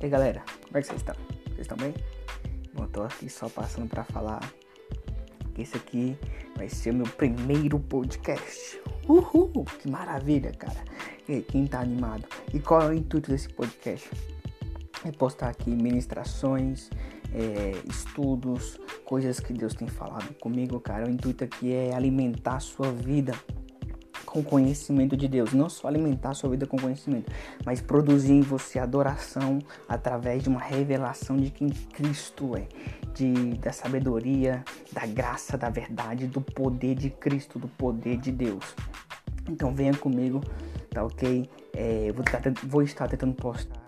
E aí, galera, como é que vocês estão? Vocês estão bem? Bom, eu tô aqui só passando para falar que esse aqui vai ser o meu primeiro podcast. Uhul! Que maravilha, cara. E aí, quem tá animado? E qual é o intuito desse podcast? É postar aqui ministrações, é, estudos, coisas que Deus tem falado comigo, cara. O intuito aqui é alimentar a sua vida com conhecimento de Deus. Não só alimentar a sua vida com conhecimento, mas produzir em você adoração através de uma revelação de quem Cristo é, de, da sabedoria, da graça, da verdade, do poder de Cristo, do poder de Deus. Então venha comigo, tá ok? É, vou, vou estar tentando postar